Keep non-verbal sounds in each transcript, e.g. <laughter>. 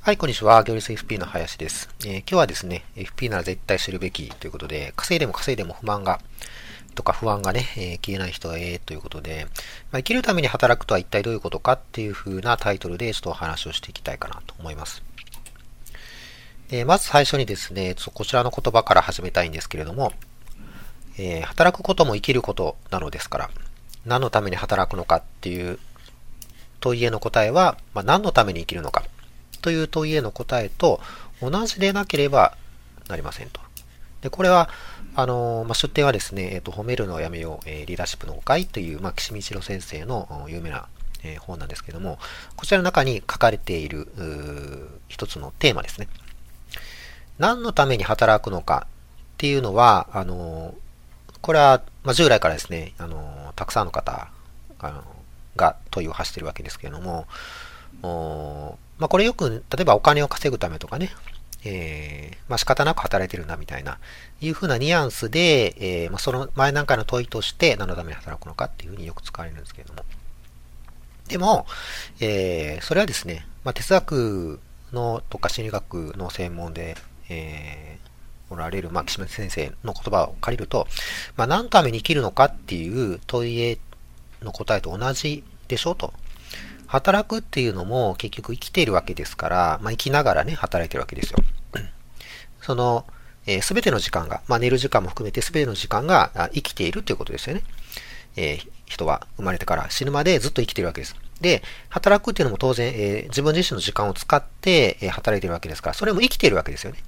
はい、こんにちは。行列 FP の林です、えー、今日はですね、FP なら絶対知るべきということで、稼いでも稼いでも不満が、とか不安がね、えー、消えない人はええということで、まあ、生きるために働くとは一体どういうことかっていう風なタイトルでちょっとお話をしていきたいかなと思います。えー、まず最初にですね、ちょこちらの言葉から始めたいんですけれども、え働くことも生きることなのですから、何のために働くのかっていう問いへの答えは、まあ、何のために生きるのかという問いへの答えと同じでなければなりませんと。で、これは、あの、まあ、出典はですね、えっ、と、褒めるのをやめよう、えー、リーダーシップの誤解という、まあ、岸見一郎先生の有名な、えー、本なんですけども、こちらの中に書かれている、一つのテーマですね。何のために働くのかっていうのは、あの、これは、まあ、従来からですね、あの、たくさんの方がが問いを発しているわけですけれども、まあ、これよく、例えばお金を稼ぐためとかね、えー、まあ、仕方なく働いてるんだみたいな、いうふうなニュアンスで、えー、まあ、その前段階の問いとして何のために働くのかっていうふうによく使われるんですけれども。でも、えー、それはですね、まあ、哲学のとか心理学の専門で、えー、おられる、まあ、岸本先生の言葉を借りると、まあ、何のために生きるのかっていう問いへの答えと同じでしょうと。働くっていうのも結局生きているわけですから、まあ、生きながらね、働いてるわけですよ。<clears throat> その、す、え、べ、ての時間が、まあ、寝る時間も含めてすべての時間が生きているということですよね。えー、人は生まれてから死ぬまでずっと生きてるわけです。で、働くっていうのも当然、えー、自分自身の時間を使って、えー、働いてるわけですから、それも生きているわけですよね。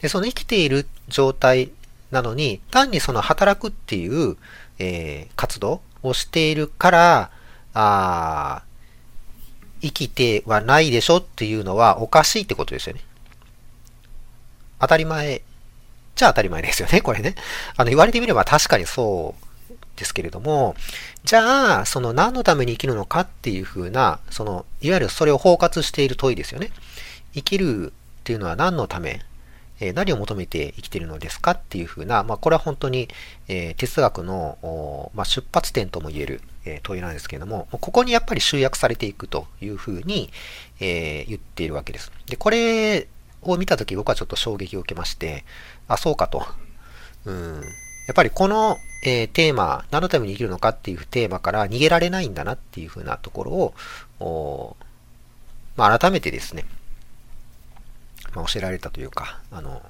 で、その生きている状態なのに、単にその働くっていう、えー、活動をしているから、あ生きてはないでしょっていうのはおかしいってことですよね。当たり前じゃ当たり前ですよね、これね。あの、言われてみれば確かにそうですけれども、じゃあ、その何のために生きるのかっていうふうな、その、いわゆるそれを包括している問いですよね。生きるっていうのは何のためえ何を求めて生きているのですかっていうふうな、まあ、これは本当に、え哲学の、まあ、出発点とも言える、え問いなんですけれども、ここにやっぱり集約されていくというふうに、え言っているわけです。で、これを見たとき僕はちょっと衝撃を受けまして、あ、そうかと。うん。やっぱりこの、えー、テーマ、何のために生きるのかっていうテーマから逃げられないんだなっていうふうなところを、まあ、改めてですね、まあ、教えられたというか、あの、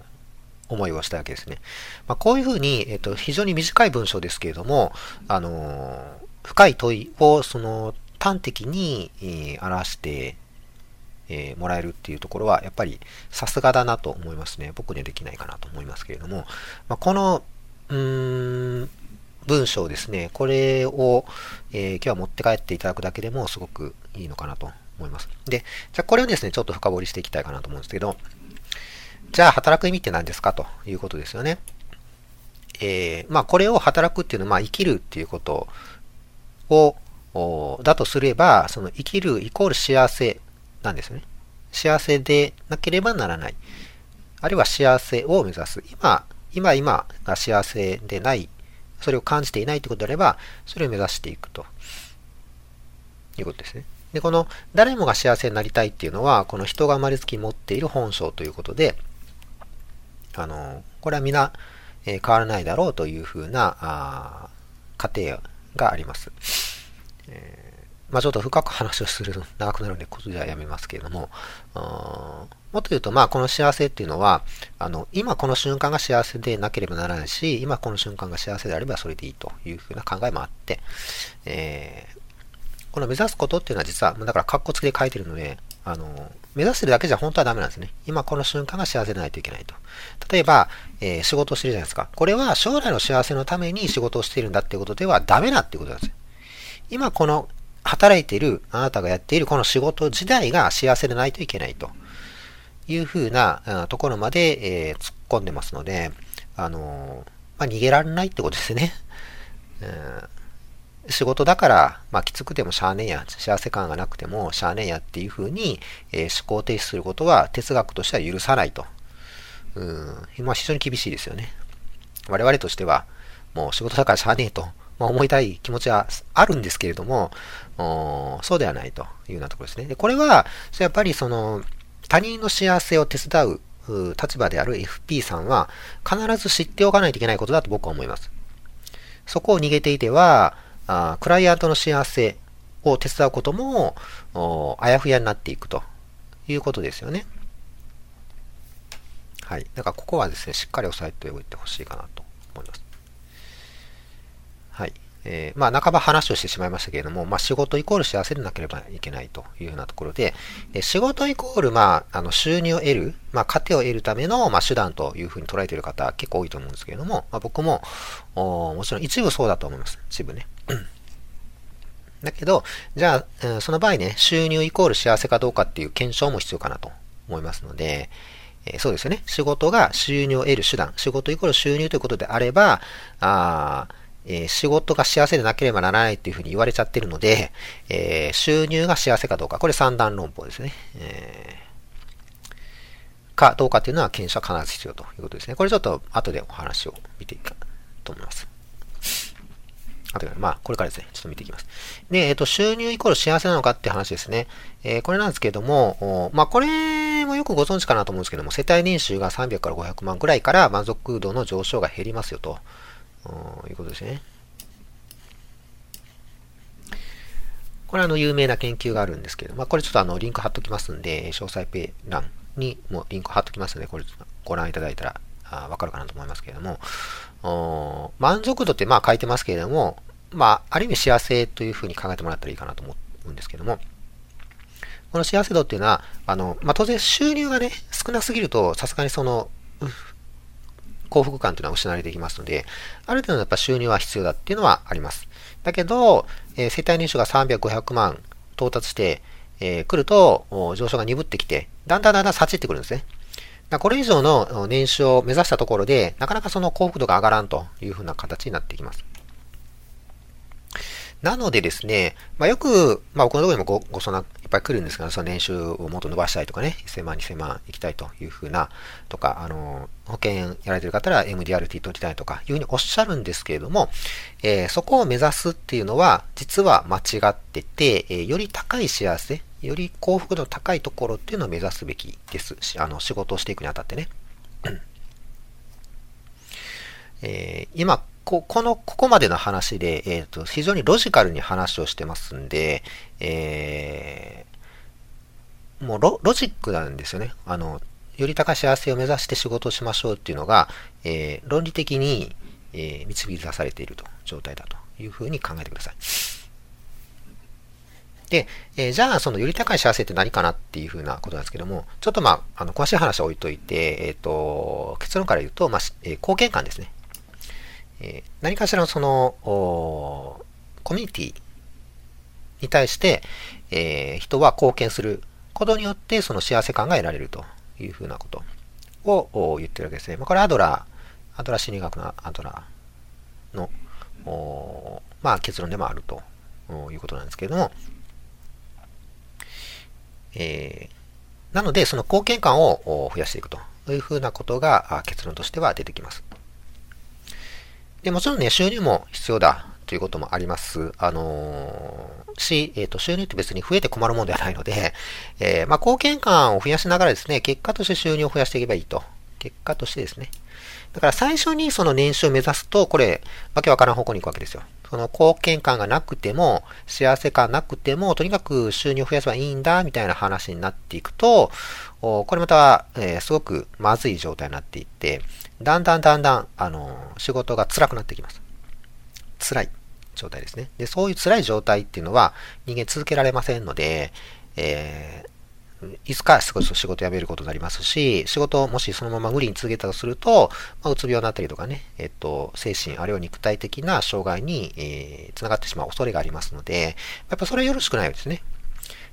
思いをしたわけですね。まあ、こういうふうに、えっ、と、非常に短い文章ですけれども、あの、深い問いを、その、端的に、えー、表して、えー、もらえるっていうところは、やっぱりさすがだなと思いますね。僕にはできないかなと思いますけれども、まあ、この、うーん、文章ですね、これを、えー、今日は持って帰っていただくだけでもすごくいいのかなと思います。で、じゃあこれをですね、ちょっと深掘りしていきたいかなと思うんですけど、じゃあ働く意味って何ですかということですよね。えー、まあこれを働くっていうのは、まあ生きるっていうことを、だとすれば、その生きるイコール幸せなんですね。幸せでなければならない。あるいは幸せを目指す。今、今、今が幸せでない、それを感じていないということであれば、それを目指していくということですね。で、この誰もが幸せになりたいっていうのは、この人が生まれつき持っている本性ということで、あの、これは皆、え、変わらないだろうというふうな、あ過程があります。えー、まあちょっと深く話をする長くなるので、ことではやめますけれども、もっと言うと、まあこの幸せっていうのは、あの、今この瞬間が幸せでなければならないし、今この瞬間が幸せであればそれでいいというふうな考えもあって、えー、この目指すことっていうのは実は、だからカッコつけで書いてるので、あの、目指してるだけじゃ本当はダメなんですね。今この瞬間が幸せでないといけないと。例えば、えー、仕事をしてるじゃないですか。これは将来の幸せのために仕事をしているんだっていうことではダメだっていうことなんですよ。今この働いている、あなたがやっているこの仕事自体が幸せでないといけないというふうなところまで、えー、突っ込んでますので、あのまあ、逃げられないってことですね。<laughs> うん仕事だから、まあ、きつくてもしゃあねえや、幸せ感がなくてもしゃあねえやっていうふうに、えー、思考停止することは哲学としては許さないと。うん、まあ、非常に厳しいですよね。我々としては、もう仕事だからしゃあねえと、まあ、思いたい気持ちはあるんですけれども、そうではないというようなところですね。で、これは、やっぱりその、他人の幸せを手伝う立場である FP さんは必ず知っておかないといけないことだと僕は思います。そこを逃げていては、あクライアントの幸せを手伝うこともあやふやになっていくということですよね。はい。だからここはですね、しっかり押さえておいてほしいかなと思います。はい。えー、まあ、半ば話をしてしまいましたけれども、まあ、仕事イコール幸せでなければいけないというふうなところで、で仕事イコール、まあ、あの、収入を得る、まあ、糧を得るための、まあ、手段というふうに捉えている方結構多いと思うんですけれども、まあ、僕も、もちろん一部そうだと思います。一部ね。<clears throat> だけど、じゃあ、その場合ね、収入イコール幸せかどうかっていう検証も必要かなと思いますので、え、そうですよね。仕事が収入を得る手段。仕事イコール収入ということであれば、あえ、仕事が幸せでなければならないっていうふうに言われちゃってるので、え、収入が幸せかどうか。これ三段論法ですね。え、かどうかっていうのは検証は必ず必要ということですね。これちょっと後でお話を見ていきたいと思います。あとまあ、これからですね、ちょっと見ていきます。で、えっ、と、収入イコール幸せなのかっていう話ですね。えー、これなんですけれども、まあ、これもよくご存知かなと思うんですけども、世帯年収が300から500万くらいから満足度の上昇が減りますよと、いうことですね。これあの、有名な研究があるんですけど、まあ、これちょっとあの、リンク貼っときますんで、詳細ペ欄にもリンク貼っときますので、これご覧いただいたらわかるかなと思いますけれども、満足度ってまあ書いてますけれども、まあ、ある意味幸せというふうに考えてもらったらいいかなと思うんですけども、この幸せ度っていうのは、あの、まあ、当然収入がね、少なすぎると、さすがにその、幸福感というのは失われていきますので、ある程度のやっぱ収入は必要だっていうのはあります。だけど、えー、世帯年収が300、500万到達して、えー、来ると、上昇が鈍ってきて、だんだんだんだん下ちってくるんですね。だこれ以上の年収を目指したところで、なかなかその幸福度が上がらんというふうな形になっていきます。なのでですね、まあ、よく、まあ、僕のところにもごご相談いっぱい来るんですが、その年収をもっと伸ばしたいとかね、1000万、2000万行きたいというふうな、とか、あの、保険やられてる方は MDRT 取りたいとか、いうふうにおっしゃるんですけれども、えー、そこを目指すっていうのは、実は間違ってて、えー、より高い幸せ、より幸福度の高いところっていうのを目指すべきです。あの、仕事をしていくにあたってね。えー、今、こ、この、ここまでの話で、えっ、ー、と、非常にロジカルに話をしてますんで、えー、もうロロジックなんですよね。あの、より高い幸せを目指して仕事をしましょうっていうのが、えー、論理的に、えー、導き出されていると状態だというふうに考えてください。で、えー、じゃあ、そのより高い幸せって何かなっていうふうなことなんですけども、ちょっとまあ、あの、詳しい話は置いといて、えっ、ー、と、結論から言うと、まあ、えー、貢献感ですね。え、何かしらのその、コミュニティに対して、え、人は貢献することによってその幸せ感が得られるというふうなことを言ってるわけですね。まあ、これアドラー、アドラー心理学のアドラーの、まあ、結論でもあるということなんですけれども、えー、なので、その貢献感を増やしていくというふうなことが結論としては出てきます。で、もちろんね、収入も必要だということもあります。あのー、し、えっ、ー、と、収入って別に増えて困るもんではないので、<laughs> えー、まあ、貢献感を増やしながらですね、結果として収入を増やしていけばいいと。結果としてですね。だから最初にその年収を目指すと、これ、わけわからん方向に行くわけですよ。その貢献感がなくても、幸せ感なくても、とにかく収入を増やせばいいんだ、みたいな話になっていくと、これまた、えー、すごくまずい状態になっていって、だんだんだんだん、あの、仕事が辛くなってきます。辛い状態ですね。で、そういう辛い状態っていうのは人間続けられませんので、えー、いつか少し仕事辞めることになりますし、仕事をもしそのまま無理に続けたとすると、まあ、うつ病になったりとかね、えっと、精神、あるいは肉体的な障害に、えー、つながってしまう恐れがありますので、やっぱそれはよろしくないですね。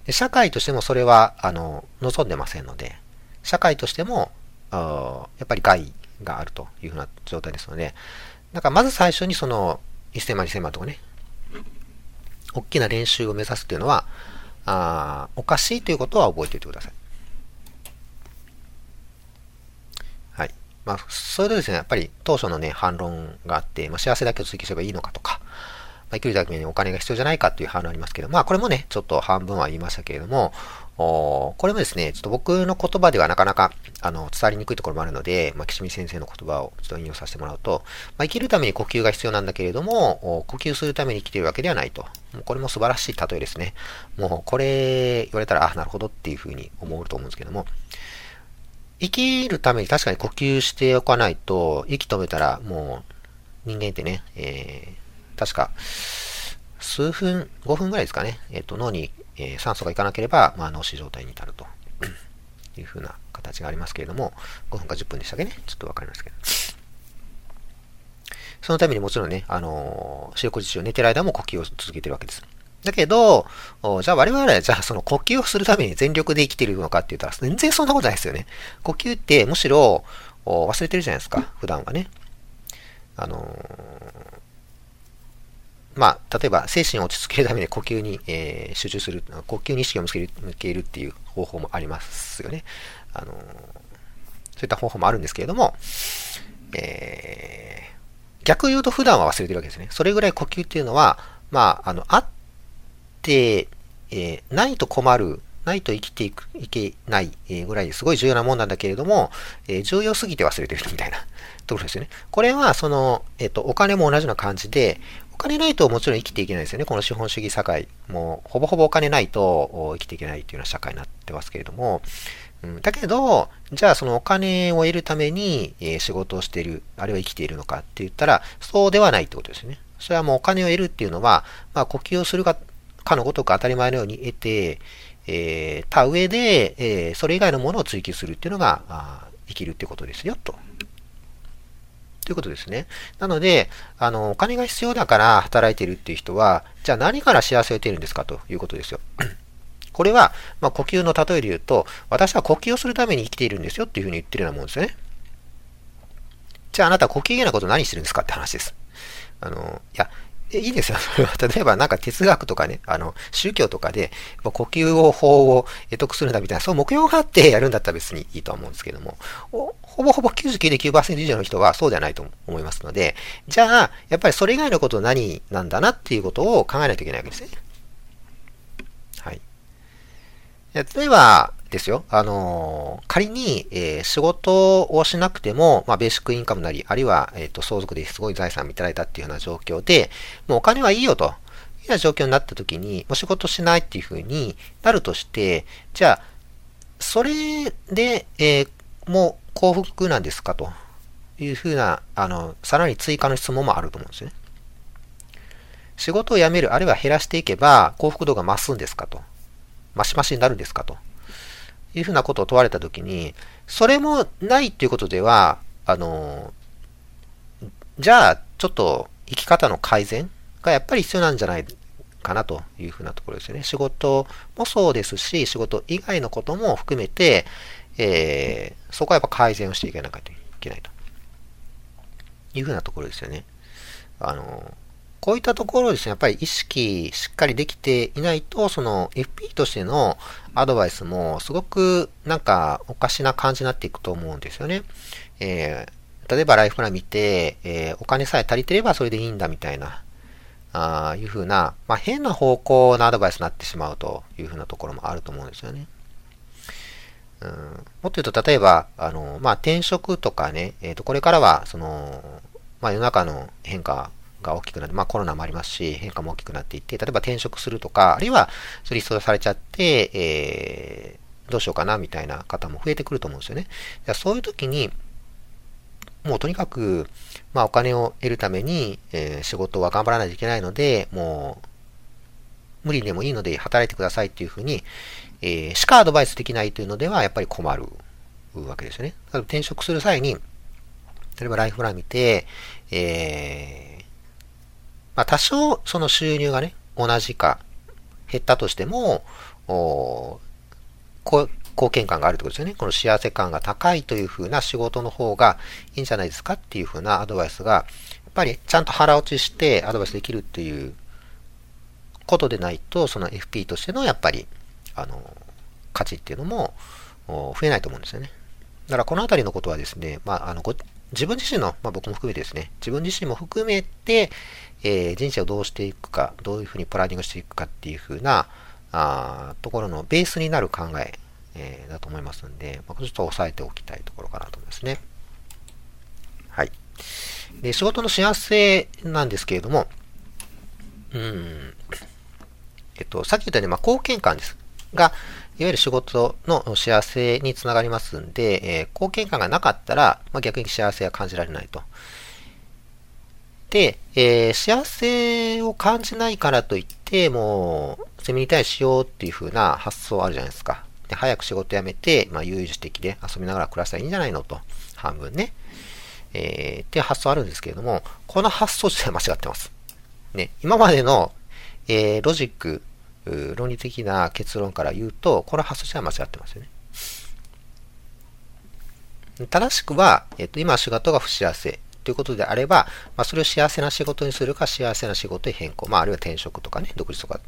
で社会としてもそれは、あの、望んでませんので、社会としても、やっぱり害があるというふうな状態ですので、だからまず最初にその1000万、2000万とかね、大きな練習を目指すっていうのは、あおかしいということは覚えておいてください。はい。まあ、それでですね、やっぱり当初のね、反論があって、まあ、幸せだけを追求すればいいのかとか、まあ、生きるためにお金が必要じゃないかっていう反論ありますけど、まあ、これもね、ちょっと半分は言いましたけれども、おこれもですね、ちょっと僕の言葉ではなかなか、あの、伝わりにくいところもあるので、まあ、岸見先生の言葉をちょっと引用させてもらうと、まあ、生きるために呼吸が必要なんだけれども、呼吸するために生きているわけではないと。もうこれも素晴らしい例えですね。もう、これ言われたら、あ、なるほどっていうふうに思うと思うんですけども、生きるために確かに呼吸しておかないと、息止めたらもう人間ってね、えー、確か数分、5分ぐらいですかね、えっ、ー、と脳に、えー、酸素がいかなければ、まあ、脳死状態に至ると <coughs> いうふうな形がありますけれども、5分か10分でしたっけね、ちょっとわかりますけど。そのためにもちろんね、あのー、四六時中寝てる間も呼吸を続けてるわけです。だけど、じゃあ我々はじゃあその呼吸をするために全力で生きてるのかって言ったら全然そんなことないですよね。呼吸ってむしろ忘れてるじゃないですか、普段はね。あのー、まあ、例えば精神を落ち着けるために呼吸に、えー、集中する、呼吸に意識を向ける向けるっていう方法もありますよね。あのー、そういった方法もあるんですけれども、えー、逆言うと普段は忘れてるわけですね。それぐらい呼吸っていうのは、まあ、あの、あって、えー、ないと困る、ないと生きていく、いけない、ぐらいすごい重要なもんなんだけれども、えー、重要すぎて忘れてるみたいなところですよね。これは、その、えっ、ー、と、お金も同じような感じで、金ないともちろん生きていけないですよね。この資本主義社会。もう、ほぼほぼお金ないと生きていけないというような社会になってますけれども、うん、だけど、じゃあそのお金を得るために、え仕事をしている、あるいは生きているのかって言ったら、そうではないってことですね。それはもうお金を得るっていうのは、まあ、呼吸をするがかのごとく当たり前のように得て、えー、た上で、えー、それ以外のものを追求するっていうのが、あ生きるってことですよ、と。ということですね。なので、あの、お金が必要だから働いてるっていう人は、じゃあ何から幸せを得てるんですかということですよ。<clears throat> これは、まあ、呼吸の例えで言うと、私は呼吸をするために生きているんですよっていうふうに言ってるようなもんですよね。じゃああなた呼吸嫌なこと何してるんですかって話です。あの、いや、いいですよ。それは。例えばなんか哲学とかね、あの、宗教とかで、呼吸法を得得するんだみたいな、そう目標があってやるんだったら別にいいとは思うんですけども、ほぼほぼ99.9%以上の人はそうではないと思いますので、じゃあ、やっぱりそれ以外のこと何なんだなっていうことを考えないといけないわけですね。はい。例えば、ですよ。あのー、仮に、えー、仕事をしなくても、まあ、ベーシックインカムなり、あるいは、えっ、ー、と、相続ですごい財産をいただいたっていうような状況で、もうお金はいいよと、いうような状況になった時に、もう仕事しないっていうふうになるとして、じゃあ、それで、えもう幸福なんですかというふうな、あの、さらに追加の質問もあると思うんですよね。仕事を辞める、あるいは減らしていけば幸福度が増すんですかと。増し増しになるんですかと。いうふうなことを問われたときに、それもないっていうことでは、あの、じゃあ、ちょっと生き方の改善がやっぱり必要なんじゃないかなというふうなところですよね。仕事もそうですし、仕事以外のことも含めて、えー、そこはやっぱ改善をしていかなきゃいけないというふうなところですよね。あの、こういったところをですね、やっぱり意識しっかりできていないと、その FP としてのアドバイスもすごくなんかおかしな感じになっていくと思うんですよね。えー、例えばライフプラン見て、えー、お金さえ足りてればそれでいいんだみたいな、ああいうふうな、まあ、変な方向のアドバイスになってしまうというふうなところもあると思うんですよね。うん、もっと言うと、例えば、あの、まあ、転職とかね、えっ、ー、と、これからは、その、まあ、世の中の変化が大きくなって、まあコロナもありますし、変化も大きくなっていって、例えば転職するとか、あるいはリストされちゃって、えー、どうしようかなみたいな方も増えてくると思うんですよね。じゃそういう時に、もうとにかく、まあお金を得るために、えー、仕事は頑張らないといけないので、もう、無理でもいいので働いてくださいっていうふうに、えー、しかアドバイスできないというのではやっぱり困るわけですよね。転職する際に、例えばライフプラン見て、えー、まあ、多少その収入がね、同じか減ったとしても、貢献感があるってことですよね。この幸せ感が高いというふうな仕事の方がいいんじゃないですかっていうふうなアドバイスが、やっぱりちゃんと腹落ちしてアドバイスできるっていうことでないと、その FP としてのやっぱり、あの、価値っていうのも増えないと思うんですよね。だからこのあたりのことはですね、まあ、あの、自分自身の、まあ、僕も含めてですね、自分自身も含めて、えー、人生をどうしていくか、どういうふうにプランニングしていくかっていうふうな、あところのベースになる考ええー、だと思いますんで、まあ、ちょっと押さえておきたいところかなと思いますね。はい。で、仕事の幸せなんですけれども、うん、えっと、さっき言ったように、まあ、貢献感です。が、いわゆる仕事の幸せにつながりますんで、えー、貢献感がなかったら、まあ、逆に幸せは感じられないと。で、えー、幸せを感じないからといって、もう、セミに対しようっていう風な発想あるじゃないですか。で早く仕事辞めて、まあ、悠々自適で遊びながら暮らしたらいいんじゃないのと。半分ね。えー、っていう発想あるんですけれども、この発想自体間違ってます。ね、今までの、えー、ロジック、論理的な結論から言うと、この発想自体間違ってますよね。正しくは、えっ、と、今仕事が不幸せということであれば、まあ、それを幸せな仕事にするか、幸せな仕事へ変更、まあ、あるいは転職とかね、独立とか、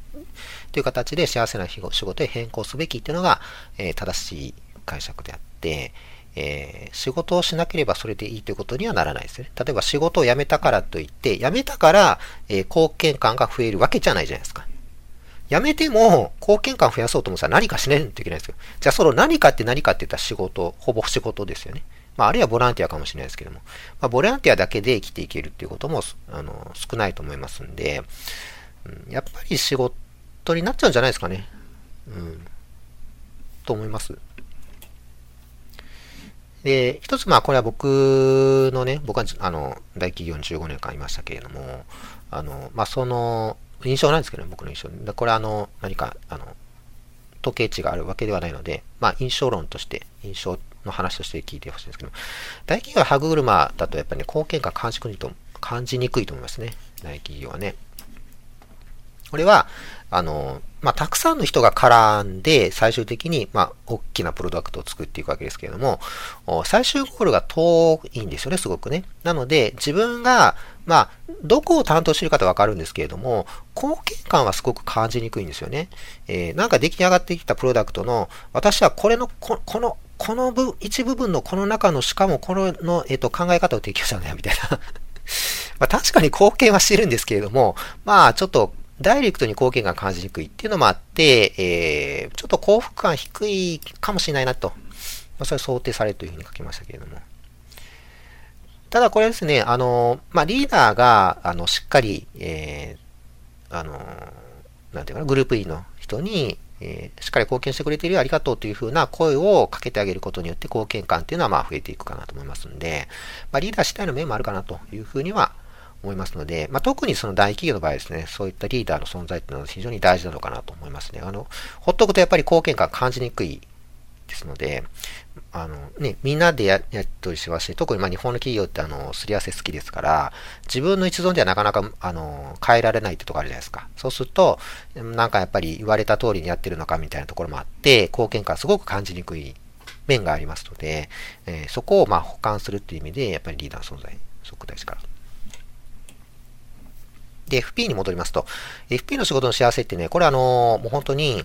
という形で幸せな仕事へ変更すべきっていうのが、えー、正しい解釈であって、えー、仕事をしなければそれでいいということにはならないですね。例えば仕事を辞めたからといって、辞めたから、えー、貢献感が増えるわけじゃないじゃないですか。辞めても貢献感増やそうと思ったら何かしないといけないんですよ。じゃあその何かって何かって言ったら仕事、ほぼ仕事ですよね。まあ、あるいはボランティアかもしれないですけども、まあ、ボランティアだけで生きていけるっていうことも、あの、少ないと思いますんで、うん、やっぱり仕事になっちゃうんじゃないですかね。うん。と思います。で、一つまあこれは僕のね、僕はあの、大企業に15年間いましたけれども、あの、まあその、印象なんですけどね、僕の印象。でこれあの、何か、あの、統計値があるわけではないので、まあ印象論として、印象の話として聞いてほしいんですけど、大企業は歯車だとやっぱりね、貢献感感じにと感じにくいと思いますね。大企業はね。これは、あの、まあ、たくさんの人が絡んで、最終的に、まあ、大きなプロダクトを作っていくわけですけれども、最終ゴールが遠いんですよね、すごくね。なので、自分が、まあ、どこを担当してるかとわかるんですけれども、貢献感はすごく感じにくいんですよね。えー、なんか出来上がってきたプロダクトの、私はこれの、ここの、この部、一部分のこの中の、しかもこの、のえっ、ー、と、考え方を提供したんだよ、みたいな <laughs> まあ確かに貢献はしてるんですけれども、まあちょっとダイレクトに貢献感感じにくいっていうのもあって、えー、ちょっと幸福感低いかもしれないなと。まあ、それ想定されるというふうに書きましたけれども。ただこれですね、あの、まあ、リーダーが、あの、しっかり、えー、あの、なんていうかな、グループ E の人に、えー、しっかり貢献してくれているよありがとうというふうな声をかけてあげることによって貢献感っていうのはまあ増えていくかなと思いますんで、まあ、リーダー次第の面もあるかなというふうには思いますので、まあ、特にその大企業の場合ですね、そういったリーダーの存在っていうのは非常に大事なのかなと思いますね。あの、ほっとくとやっぱり貢献感感じにくいですので、あのね、みんなでややっとりしますし、特にま日本の企業ってあの、すり合わせ好きですから、自分の一存ではなかなか、あの、変えられないってとこあるじゃないですか。そうすると、なんかやっぱり言われた通りにやってるのかみたいなところもあって、貢献感すごく感じにくい面がありますので、えー、そこをまあ補完するっていう意味で、やっぱりリーダーの存在、すごく大事かな。で、FP に戻りますと、FP の仕事の幸せってね、これあの、もう本当に、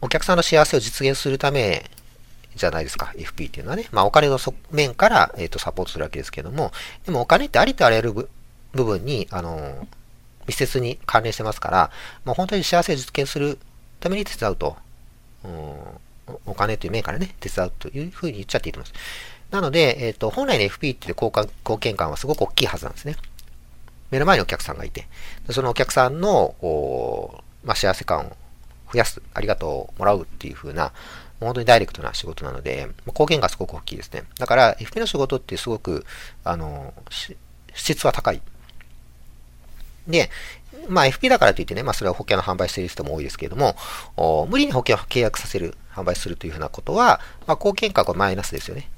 お客さんの幸せを実現するためじゃないですか、FP っていうのはね。まあ、お金の側面から、えっ、ー、と、サポートするわけですけども、でもお金ってありとあらゆる部分に、あの、密接に関連してますから、もう本当に幸せを実現するために手伝うと、うん、お金という面からね、手伝うというふうに言っちゃっていいと思います。なので、えっ、ー、と、本来の FP って貢献感はすごく大きいはずなんですね。目の前にお客さんがいて、そのお客さんの、まあ、幸せ感を増やす、ありがとうをもらうっていう風な、本当にダイレクトな仕事なので、貢献がすごく大きいですね。だから、FP の仕事ってすごく、あの、質は高い。で、まあ FP だからといってね、まあそれは保険の販売している人も多いですけれども、無理に保険を契約させる、販売するというふうなことは、まあ貢献価はマイナスですよね。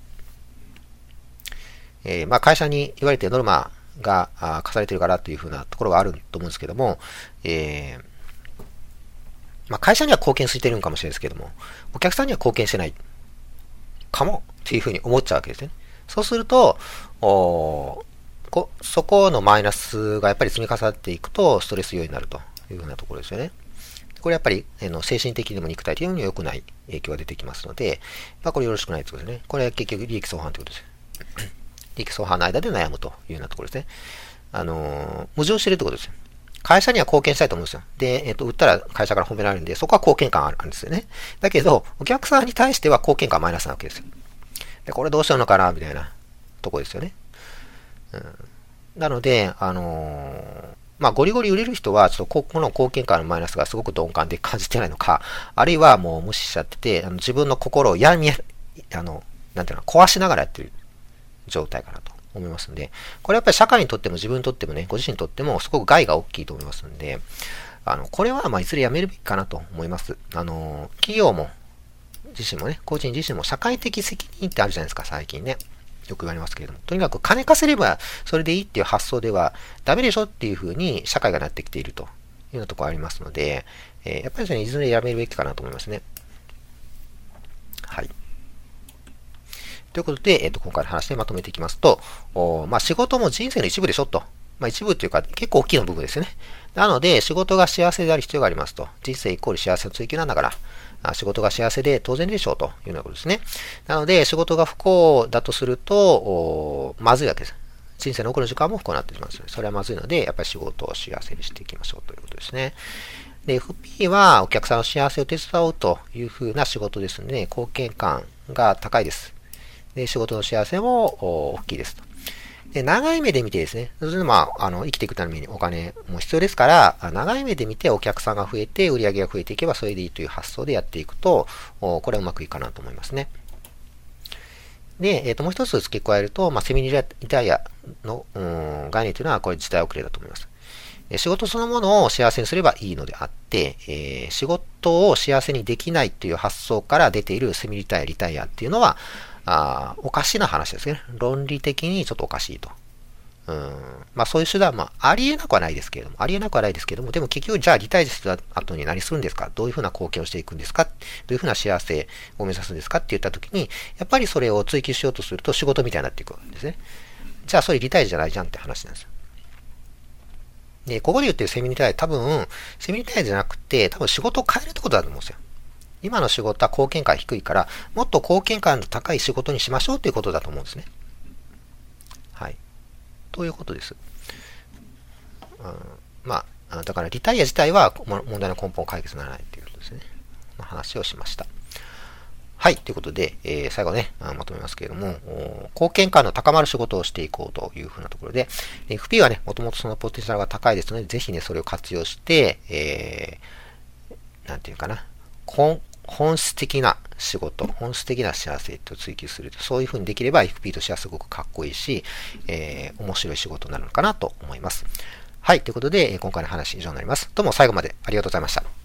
えー、まあ会社に言われてノルマが課されてるからというふうなところはあると思うんですけども、えー、まあ、会社には貢献してるんかもしれないですけども、お客さんには貢献してないかもっていうふうに思っちゃうわけですね。そうすると、おこそこのマイナスがやっぱり積み重なっていくと、ストレス要因になるというふうなところですよね。これやっぱり、あの精神的にも肉体的にも良くない影響が出てきますので、まあ、これよろしくないということですね。これは結局利益相反ということです。<clears throat> 利益相反の間で悩むというようなところですね。あのー、矛盾してるってことです。会社には貢献したいと思うんですよ。で、えっ、と、売ったら会社から褒められるんで、そこは貢献感あるんですよね。だけど、お客さんに対しては貢献感マイナスなわけですよ。で、これどうしようのかな、みたいなとこですよね。うん。なので、あのー、まあ、ゴリゴリ売れる人は、ちょっとここの貢献感のマイナスがすごく鈍感で感じてないのか、あるいはもう無視しちゃってて、あの自分の心を闇、あの、なんていうの、壊しながらやってる状態かなと思いますんで、これやっぱり社会にとっても自分にとってもね、ご自身にとってもすごく害が大きいと思いますんで、あの、これはまあいずれやめるべきかなと思います。あの、企業も、自身もね、個人自身も社会的責任ってあるじゃないですか、最近ね。よく言われますけれども、とにかく金稼げばそれでいいっていう発想ではダメでしょっていうふうに社会がなってきているというようなところありますので、えー、やっぱりそれいずれやめるべきかなと思いますね。はい。ということで、えっ、と、今回の話でまとめていきますと、おまあ、仕事も人生の一部でしょと。まあ、一部っていうか、結構大きな部分ですよね。なので、仕事が幸せである必要がありますと。人生イコール幸せの追求なんだから、あ仕事が幸せで当然でしょうというようなことですね。なので、仕事が不幸だとすると、まずいわけです。人生の残る時間も不幸になってしまう。それはまずいので、やっぱり仕事を幸せにしていきましょうということですね。で、FP はお客さんの幸せを手伝おうというふうな仕事ですので、貢献感が高いです。で、仕事の幸せも大きいですと。で、長い目で見てですね、それでまあ、あの、生きていくためにお金も必要ですから、長い目で見てお客さんが増えて、売り上げが増えていけばそれでいいという発想でやっていくと、これはうまくいくかなと思いますね。で、えっ、ー、と、もう一つ付け加えると、まあ、セミリタイアの、概念というのは、これ時代遅れだと思います。仕事そのものを幸せにすればいいのであって、えー、仕事を幸せにできないという発想から出ているセミリタイア、リタイアっていうのは、あおかしな話ですね。論理的にちょっとおかしいと。うん。まあそういう手段は、ありえなくはないですけれども、ありえなくはないですけれども、でも結局じゃあリタイアした後に何するんですか？どういうふうな貢献をしていくんですか？どういうふうな幸せを目指すんですか？って言った時に、やっぱりそれを追求しようとすると仕事みたいになっていくんですね。じゃあそれリタイアじゃないじゃんって話なんですよ。で、ここで言ってるセミリタイア多分、セミリタイアじゃなくて、多分仕事を変えるってことだと思うんですよ。今の仕事は貢献感低いから、もっと貢献感の高い仕事にしましょうということだと思うんですね。はい。ということです。うん、まあ、だからリタイア自体は問題の根本を解決にならないということですね。の話をしました。はい。ということで、えー、最後ね、まとめますけれども、貢献感の高まる仕事をしていこうというふうなところで、FP はね、もともとそのポテンシャルが高いですので、ぜひね、それを活用して、えー、なんていうかな、本質的な仕事、本質的な幸せと追求する。そういう風にできれば FP としてはすごくかっこいいし、えー、面白い仕事になるのかなと思います。はい。ということで、今回の話以上になります。どうも最後までありがとうございました。